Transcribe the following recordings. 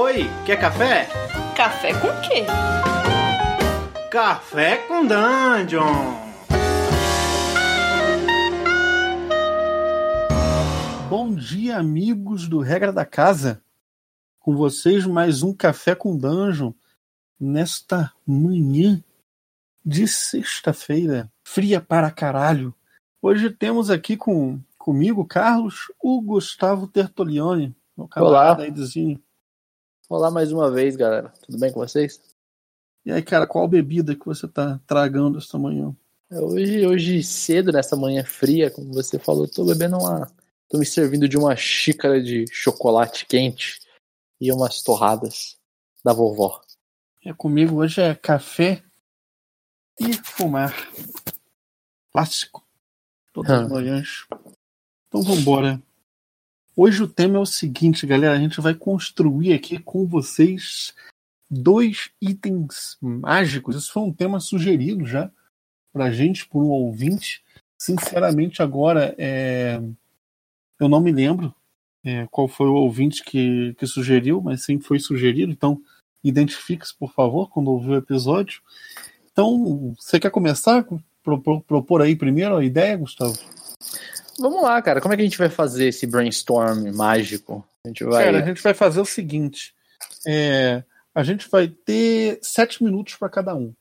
Oi, quer café? Café com quê? Café com Dungeon! Bom dia, amigos do Regra da Casa. Com vocês, mais um Café com Dungeon nesta manhã de sexta-feira, fria para caralho. Hoje temos aqui com comigo, Carlos, o Gustavo Tertolioni, meu camarada aí do. Olá mais uma vez, galera. Tudo bem com vocês? E aí, cara, qual bebida que você tá tragando esta manhã? É, hoje, hoje cedo, nessa manhã fria, como você falou, tô bebendo uma. tô me servindo de uma xícara de chocolate quente e umas torradas da vovó. É, comigo hoje é café e fumar. Clássico. Todas as manhãs. Então vambora. Hoje o tema é o seguinte, galera. A gente vai construir aqui com vocês dois itens mágicos. Isso foi um tema sugerido já pra gente, por um ouvinte. Sinceramente, agora é... eu não me lembro é, qual foi o ouvinte que, que sugeriu, mas sim foi sugerido. Então, identifique-se, por favor, quando ouvir o episódio. Então, você quer começar? Propor, propor aí primeiro a ideia, Gustavo? Vamos lá, cara. Como é que a gente vai fazer esse brainstorm mágico? A gente vai... Cara, a gente vai fazer o seguinte: é, a gente vai ter sete minutos para cada um.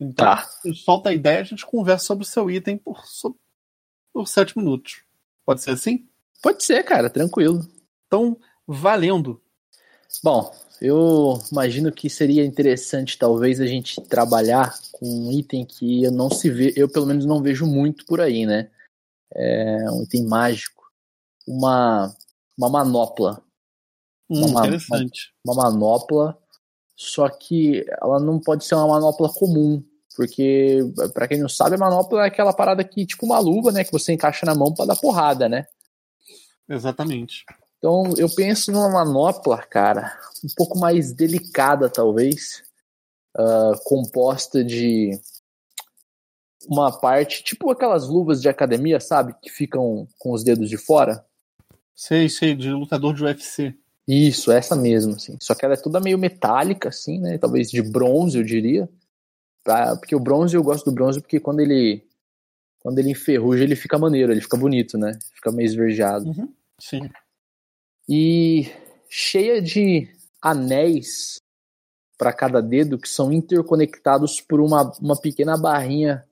Então, tá. solta a ideia, a gente conversa sobre o seu item por, por sete minutos. Pode ser assim? Pode ser, cara, tranquilo. Então, valendo. Bom, eu imagino que seria interessante talvez a gente trabalhar com um item que eu não se vê, eu pelo menos não vejo muito por aí, né? É um item mágico, uma, uma manopla. Hum, uma, interessante. Uma, uma, manopla, só que ela não pode ser uma manopla comum, porque, para quem não sabe, a manopla é aquela parada que, tipo uma luva, né, que você encaixa na mão para dar porrada, né? Exatamente. Então, eu penso numa manopla, cara, um pouco mais delicada, talvez, uh, composta de uma parte, tipo aquelas luvas de academia, sabe? Que ficam com os dedos de fora. Sei, sei, de lutador de UFC. Isso, essa mesmo, assim. Só que ela é toda meio metálica, assim, né? Talvez de bronze, eu diria. Pra... Porque o bronze, eu gosto do bronze porque quando ele quando ele enferruja, ele fica maneiro, ele fica bonito, né? Fica meio esverdeado. Uhum, sim. E cheia de anéis para cada dedo que são interconectados por uma, uma pequena barrinha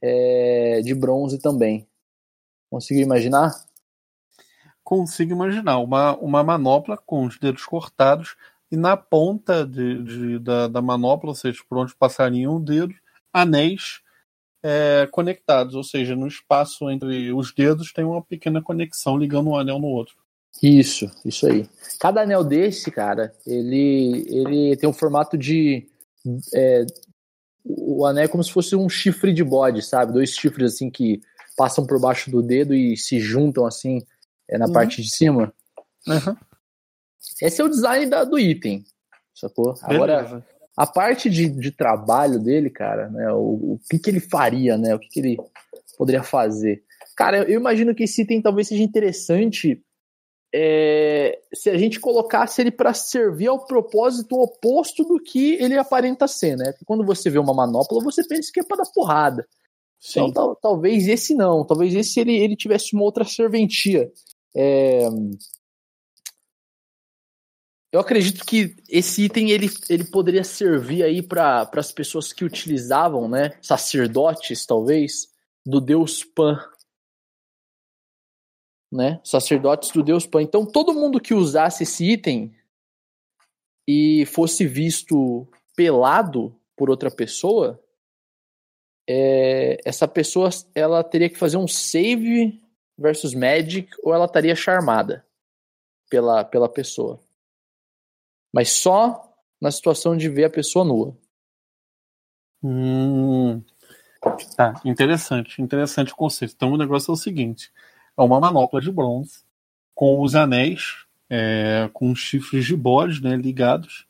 é, de bronze também. Conseguiu imaginar? Consigo imaginar. Uma, uma manopla com os dedos cortados e na ponta de, de da, da, manopla, ou seja, por onde passariam o dedo, anéis é, conectados, ou seja, no espaço entre os dedos tem uma pequena conexão ligando um anel no outro. Isso, isso aí. Cada anel desse, cara, ele, ele tem um formato de é, o anel é como se fosse um chifre de bode, sabe? Dois chifres assim que passam por baixo do dedo e se juntam assim é, na uhum. parte de cima. Uhum. Esse é o design da, do item, sacou? Agora, a parte de, de trabalho dele, cara, né? O, o que, que ele faria, né? O que, que ele poderia fazer? Cara, eu imagino que esse item talvez seja interessante é, se a gente colocasse ele para servir ao propósito oposto do que ele aparenta ser, né? Porque quando você vê uma manopla, você pensa que é para dar porrada. Sim. Então, tal, talvez esse não, talvez esse ele, ele tivesse uma outra serventia. É... Eu acredito que esse item ele, ele poderia servir aí para as pessoas que utilizavam, né? Sacerdotes, talvez, do deus Pan, né? Sacerdotes do Deus Pan. Então, todo mundo que usasse esse item e fosse visto pelado por outra pessoa, é, essa pessoa ela teria que fazer um save versus magic ou ela estaria charmada pela, pela pessoa. Mas só na situação de ver a pessoa nua. Hum, tá, interessante, interessante o conceito. Então o negócio é o seguinte: é uma manopla de bronze com os anéis, é, com chifres de bode né, ligados,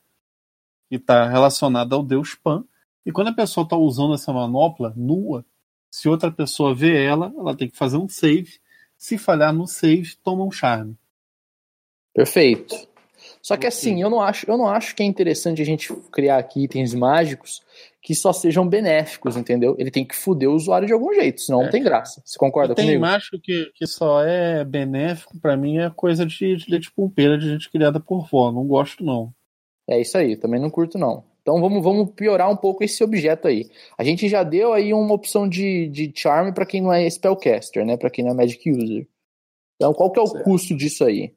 e está relacionada ao deus Pan. E quando a pessoa está usando essa manopla nua, se outra pessoa vê ela, ela tem que fazer um save. Se falhar no save, toma um charme. Perfeito. Só que assim, eu não acho, eu não acho que é interessante a gente criar aqui itens mágicos que só sejam benéficos, entendeu? Ele tem que fuder o usuário de algum jeito, senão é. não tem graça. Você concorda tem comigo? Tem macho que, que só é benéfico, para mim é coisa de, de leite pumpeira de gente criada por vó. Não gosto, não. É isso aí, também não curto, não. Então vamos, vamos piorar um pouco esse objeto aí. A gente já deu aí uma opção de, de charm para quem não é spellcaster, né? Para quem não é magic user. Então qual que é o certo. custo disso aí?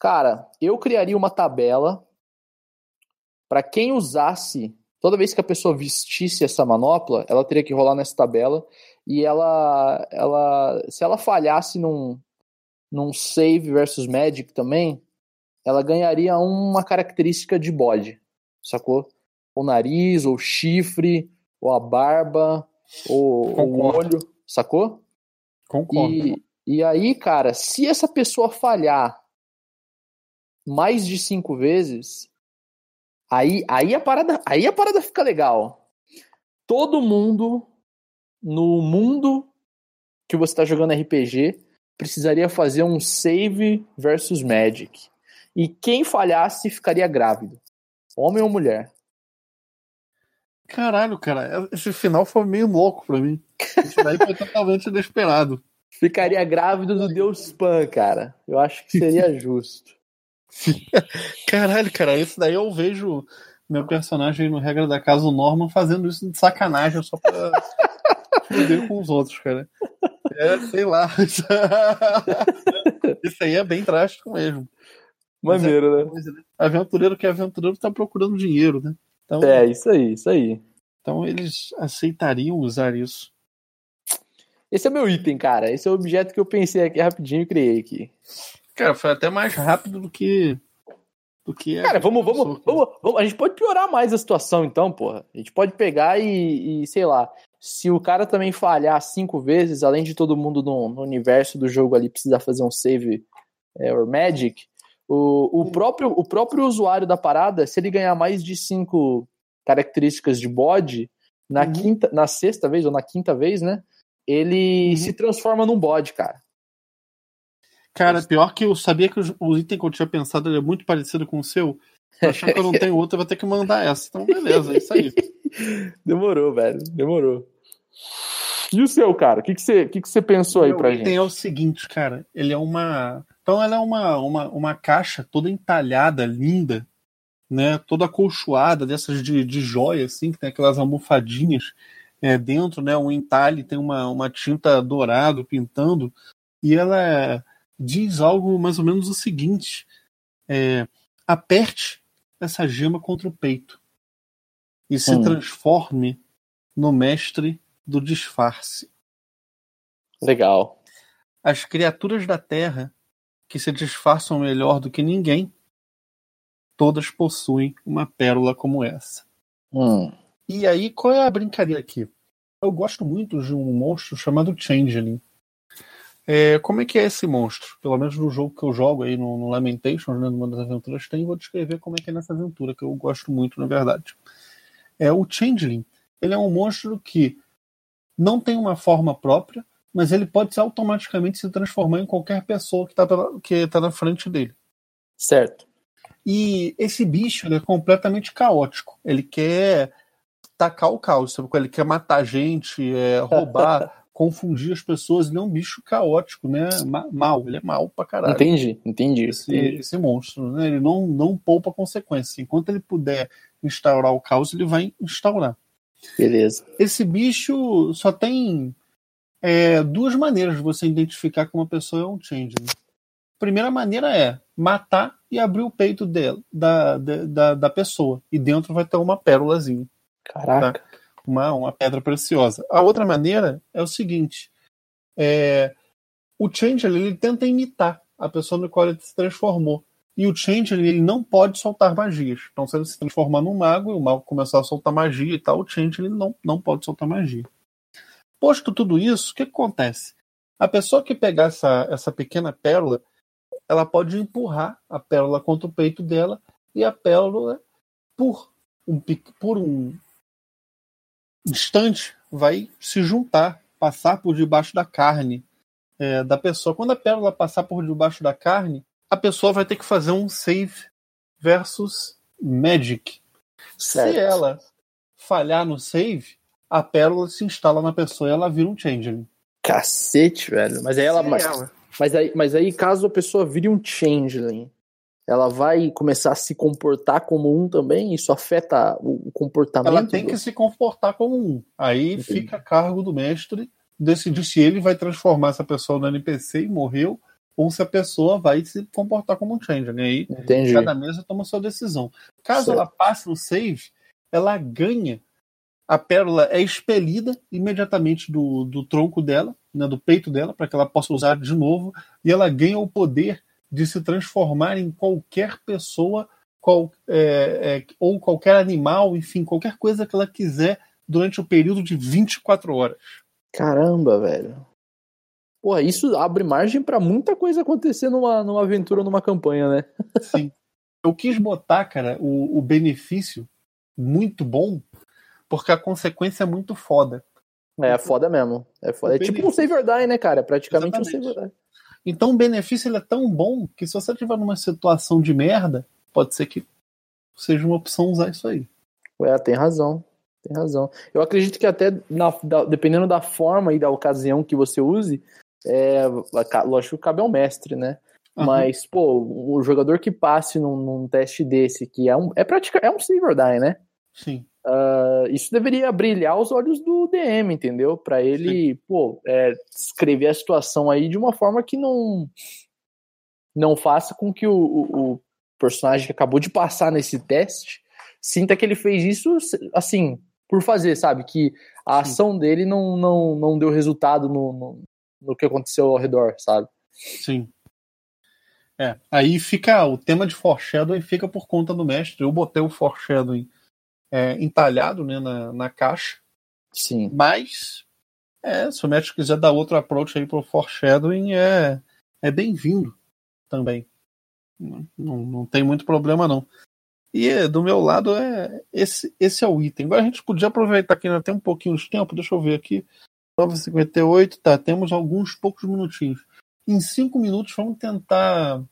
Cara, eu criaria uma tabela para quem usasse, toda vez que a pessoa vestisse essa manopla, ela teria que rolar nessa tabela e ela, ela se ela falhasse num, num save versus magic também, ela ganharia uma característica de bode, sacou? o nariz, ou chifre, ou a barba, ou o olho, sacou? Concordo. E, e aí, cara, se essa pessoa falhar mais de cinco vezes, aí, aí, a, parada, aí a parada fica legal. Todo mundo no mundo que você está jogando RPG precisaria fazer um save versus magic. E quem falhasse ficaria grávido. Homem ou mulher. Caralho, cara, esse final foi meio louco pra mim. Isso daí foi totalmente inesperado. Ficaria grávido do Deus Spam, cara. Eu acho que seria justo. Caralho, cara, isso daí eu vejo meu personagem no Regra da Casa, o Norman, fazendo isso de sacanagem só pra foder com os outros, cara. É, sei lá. isso aí é bem drástico mesmo. Maneiro, é, né? Aventureiro que é aventureiro tá procurando dinheiro, né? Então, é, isso aí, isso aí. Então eles aceitariam usar isso. Esse é meu item, cara. Esse é o objeto que eu pensei aqui rapidinho e criei aqui. Cara, foi até mais rápido do que. Do que cara, vamos, vamos, vamos, vamos, A gente pode piorar mais a situação, então, porra. A gente pode pegar e, e sei lá. Se o cara também falhar cinco vezes, além de todo mundo no, no universo do jogo ali precisar fazer um save é, or magic, o, o, próprio, o próprio usuário da parada, se ele ganhar mais de cinco características de bode, na uhum. quinta, na sexta vez ou na quinta vez, né? Ele uhum. se transforma num bode, cara. Cara, pior que eu sabia que o item que eu tinha pensado é muito parecido com o seu. Achando que eu não tenho outro, eu vou ter que mandar essa. Então, beleza, é isso aí. Demorou, velho. Demorou. E o seu, cara? O que, que, você, que, que você pensou aí pra gente? O item é o seguinte, cara. Ele é uma então ela é uma, uma, uma caixa toda entalhada, linda, né? Toda acolchoada, dessas de, de joia, assim, que tem aquelas almofadinhas é, dentro, né? Um entalhe tem uma, uma tinta dourado pintando, e ela diz algo mais ou menos o seguinte: é, aperte essa gema contra o peito e se hum. transforme no mestre do disfarce. Legal. As criaturas da Terra que se disfarçam melhor do que ninguém, todas possuem uma pérola como essa. Hum. E aí, qual é a brincadeira aqui? Eu gosto muito de um monstro chamado Changeling. É, como é que é esse monstro? Pelo menos no jogo que eu jogo aí no, no Lamentations, né, numa das aventuras tem, vou descrever como é que é nessa aventura, que eu gosto muito, na verdade. É, o Changeling, ele é um monstro que não tem uma forma própria, mas ele pode automaticamente se transformar em qualquer pessoa que está que tá na frente dele. Certo. E esse bicho é completamente caótico. Ele quer tacar o caos, sabe? ele quer matar gente, é, roubar, confundir as pessoas. Ele é um bicho caótico, né? Mal, ele é mal pra caralho. Entendi, entendi. Esse, esse monstro, né? Ele não, não poupa consequências. Enquanto ele puder instaurar o caos, ele vai instaurar. Beleza. Esse bicho só tem é, duas maneiras de você identificar que uma pessoa é um changeling. Primeira maneira é matar e abrir o peito dela, da, da, da pessoa. E dentro vai ter uma pérolazinha. Caraca. Tá? Uma, uma pedra preciosa. A outra maneira é o seguinte: é, o changeling ele tenta imitar a pessoa no qual ele se transformou. E o changeling ele não pode soltar magias. Então, se ele se transformar num mago e o mago começar a soltar magia e tal, o changeling não, não pode soltar magia. Posto tudo isso, o que, que acontece? A pessoa que pegar essa, essa pequena pérola, ela pode empurrar a pérola contra o peito dela e a pérola, por um, por um instante, vai se juntar, passar por debaixo da carne é, da pessoa. Quando a pérola passar por debaixo da carne, a pessoa vai ter que fazer um save versus Magic. Certo. Se ela falhar no save, a pérola se instala na pessoa e ela vira um changeling. Cacete, velho. Mas aí ela. Mas, ela- mas, aí, mas aí, caso a pessoa vire um changeling, ela vai começar a se comportar como um também? Isso afeta o, comportamento? ela tem do- que se comportar como um. Aí Entendi. fica a cargo do mestre decidir se ele vai transformar essa pessoa no NPC e morreu, ou se a pessoa vai se comportar como um changeling. Aí Entendi. cada mesa toma sua decisão. Caso Certo. ela passe no save, ela ganha. A pérola é expelida imediatamente do, do tronco dela, né, do peito dela, para que ela possa usar de novo, e ela ganha o poder de se transformar em qualquer pessoa qual, é, é, ou qualquer animal, enfim, qualquer coisa que ela quiser durante o período de 24 horas. Caramba, velho. Porra, isso abre margem pra muita coisa acontecer numa, numa aventura, numa campanha, né? Sim. Eu quis botar, cara, o, o benefício muito bom, porque a consequência é muito foda. É foda mesmo. É foda. É tipo um save or die, né, cara? É praticamente um Exatamente. save or die. Então o benefício ele é tão bom que se você estiver numa situação de merda, pode ser que seja uma opção usar isso aí. É, tem razão. Tem razão. Eu acredito que até na- da- dependendo da forma e da ocasião que você use, é, lógico que cabe ao mestre, né? Aham. Mas, pô, o jogador que passe num, num teste desse, que é um, é, pratica, é um save or die, né? Sim. Ah, isso deveria brilhar os olhos do DM, entendeu? Pra ele, pô, é, escrever a situação aí de uma forma que não não faça com que o, o- o personagem que acabou de passar nesse teste sinta que ele fez isso assim por fazer, sabe? Que a Sim. ação dele não, não, não deu resultado no, no, no que aconteceu ao redor, sabe? Sim. É, aí fica o tema de foreshadowing fica por conta do mestre. Eu botei o foreshadowing é, entalhado né, na, na caixa, Sim. mas é, se o mestre quiser dar outro approach aí pro foreshadowing, é, é bem-vindo também. Não, não, tem muito problema não. E é, do meu lado é esse, esse é o item. Agora a gente podia aproveitar que ainda tem um pouquinho de tempo, deixa eu ver aqui. 9h58, tá, temos alguns poucos minutinhos. Em cinco minutos vamos tentar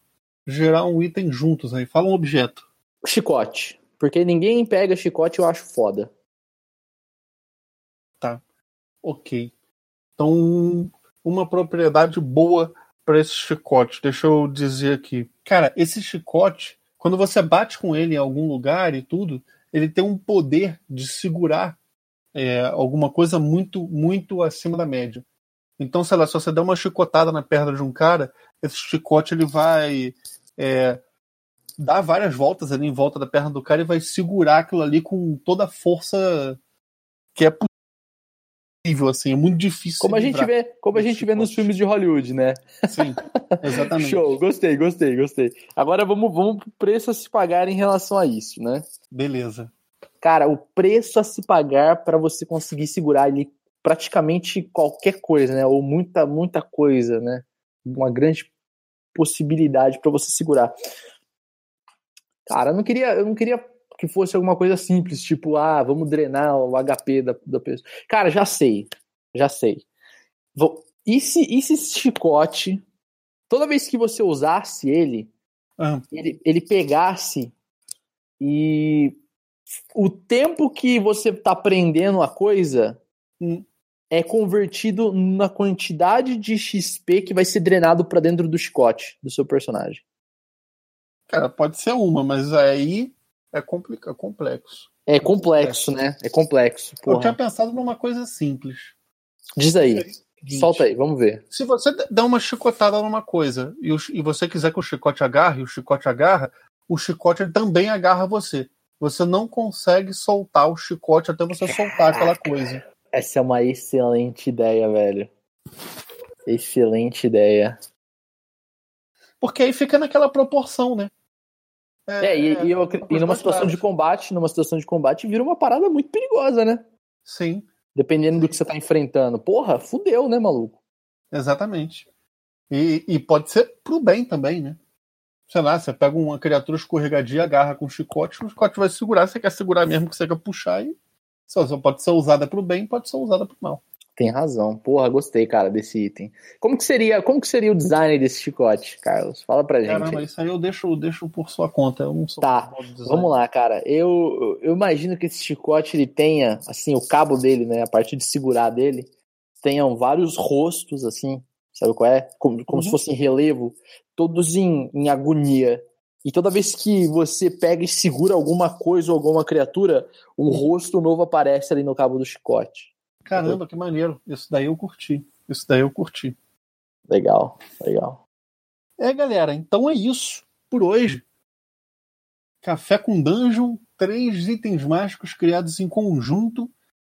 gerar um item juntos aí. Fala um objeto. Chicote. Porque ninguém pega chicote, eu acho foda. Ok. Então, uma propriedade boa para esse chicote. Deixa eu dizer aqui. Cara, esse chicote, quando você bate com ele em algum lugar e tudo, ele tem um poder de segurar é, alguma coisa muito, muito acima da média. Então, sei lá, se você der uma chicotada na perna de um cara, esse chicote ele vai é, dar várias voltas ali em volta da perna do cara e vai segurar aquilo ali com toda a força que é possível, assim, é muito difícil. Como a gente vê, como a gente vê nos filmes de Hollywood, né? Sim, exatamente. Show, gostei, gostei, gostei. Agora vamos, vamos pro preço a se pagar em relação a isso, né? Beleza. Cara, o preço a se pagar para você conseguir segurar ali praticamente qualquer coisa, né? Ou muita, muita coisa, né? Uma grande possibilidade para você segurar. Cara, eu não queria, eu não queria que fosse alguma coisa simples, tipo, ah, vamos drenar o HP da, da pessoa. Cara, já sei, já sei. Vou, e se, e se esse chicote, toda vez que você usasse ele, Ah, ele, ele pegasse e o tempo que você tá aprendendo a coisa Hum. é convertido na quantidade de XP que vai ser drenado pra dentro do chicote do seu personagem. Cara, pode ser uma, mas aí é complica, complexo. É complexo, né? É complexo. Eu Porra. tinha pensado numa coisa simples. Diz aí, solta aí, vamos ver. Se você der uma chicotada numa coisa e, o e você quiser que o chicote agarre, e o chicote agarra, o chicote também agarra você. Você não consegue soltar o chicote até você soltar aquela coisa. Essa é uma excelente ideia, velho. Excelente ideia. Porque aí fica naquela proporção, né? É, e, e, eu, e numa situação de combate, numa situação de combate, vira uma parada muito perigosa, né? Sim, Dependendo do que você tá enfrentando. Porra, fudeu, né, maluco? exatamente. E, e pode ser pro bem também, né? Sei lá, você pega uma criatura escorregadia, agarra com um chicote, o chicote vai segurar, você quer segurar mesmo que você quer puxar e só, só pode ser usada pro bem, pode ser usada pro mal. Tem razão. Porra, gostei, cara, desse item. Como que seria, como que seria o design desse chicote, Carlos? Fala pra gente. Caramba, isso aí eu deixo, deixo por sua conta. Eu não sou tá, vamos lá, cara. Eu, eu imagino que esse chicote ele tenha, assim, o cabo dele, né, a partir de segurar dele, tenham vários rostos, assim, sabe qual é? Como, como uhum. se fosse em relevo, todos em, em agonia. E toda vez que você pega e segura alguma coisa ou alguma criatura, um rosto novo aparece ali no cabo do chicote. Caramba, que maneiro. Isso daí eu curti. Isso daí eu curti. Legal, legal. É, galera, então é isso por hoje. Café com Dungeon, três itens mágicos criados em conjunto.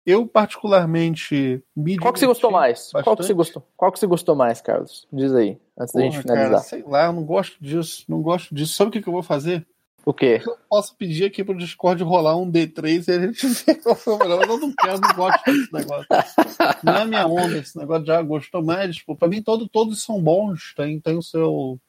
Eu, particularmente, me Qual que você gostou mais? Qual que você gostou? Qual que você gostou mais, Carlos? Diz aí, antes Porra, da gente finalizar. Cara, sei lá, eu não gosto disso. Não gosto disso. Sabe o que, que eu vou fazer? O quê? Eu posso pedir aqui pro Discord rolar um D3 e a gente vê qual foi o melhor. Eu não quero, não gosto desse negócio. Não é minha onda esse negócio, já gostou mais. Tipo, pra mim todo, todos são bons, tem, tem o seu.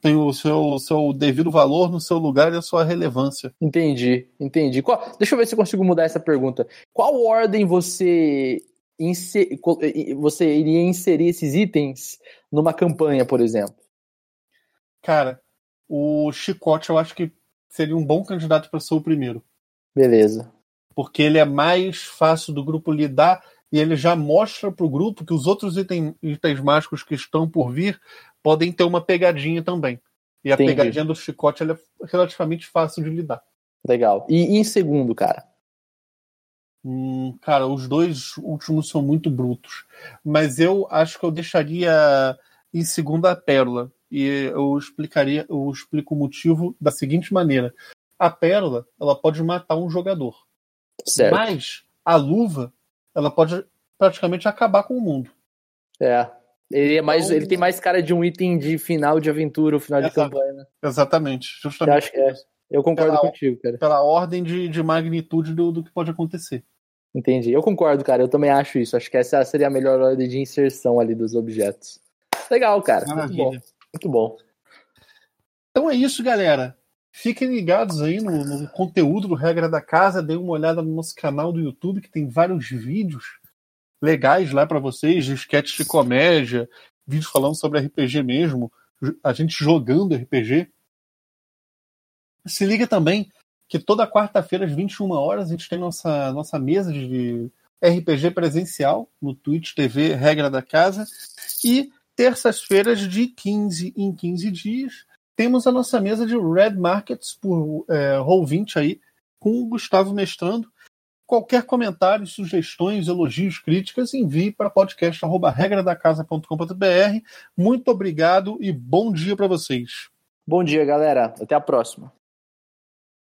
Tem o seu, seu devido valor no seu lugar e a sua relevância. Entendi, entendi. Qual, deixa eu ver se eu consigo mudar essa pergunta. Qual ordem você, inser, você iria inserir esses itens numa campanha, por exemplo? Cara, o Chicote eu acho que seria um bom candidato para ser o primeiro. Beleza. Porque ele é mais fácil do grupo lidar e ele já mostra para o grupo que os outros itens, itens mágicos que estão por vir podem ter uma pegadinha também. E a Entendi. pegadinha do chicote é relativamente fácil de lidar. Legal. E, e em segundo, cara? Hum, cara, os dois últimos são muito brutos. Mas eu acho que eu deixaria em segundo a Pérola e eu explicaria, eu explico o motivo da seguinte maneira: a pérola ela pode matar um jogador, certo. mas a luva ela pode praticamente acabar com o mundo. É. Ele, é mais, então, ele tem mais cara de um item de final de aventura, ou final de campanha. Né? Exatamente. Justamente. Eu, acho que é. eu concordo pela, contigo, cara. Pela ordem de, de magnitude do, do que pode acontecer. Entendi. Eu concordo, cara. Eu também acho isso. Acho que essa seria a melhor ordem de inserção ali dos objetos. Legal, cara. Maravilha. Muito bom. Muito bom. Então é isso, galera. Fiquem ligados aí no, no, conteúdo do Regra da Casa. Dê uma olhada no nosso canal do YouTube, que tem vários vídeos legais lá para vocês, de sketches de comédia, vídeos falando sobre RPG mesmo, a gente jogando RPG. Se liga também que toda quarta-feira, às 21 horas, a gente tem nossa, nossa mesa de RPG presencial no Twitch TV Regra da Casa. E terças-feiras de 15 em 15 dias, temos a nossa mesa de Red Markets por é, Roll20 aí, com o Gustavo mestrando. Qualquer comentário, sugestões, elogios, críticas, envie para podcast.regradacasa.com.br. Muito obrigado e bom dia para vocês. Bom dia, galera. Até a próxima.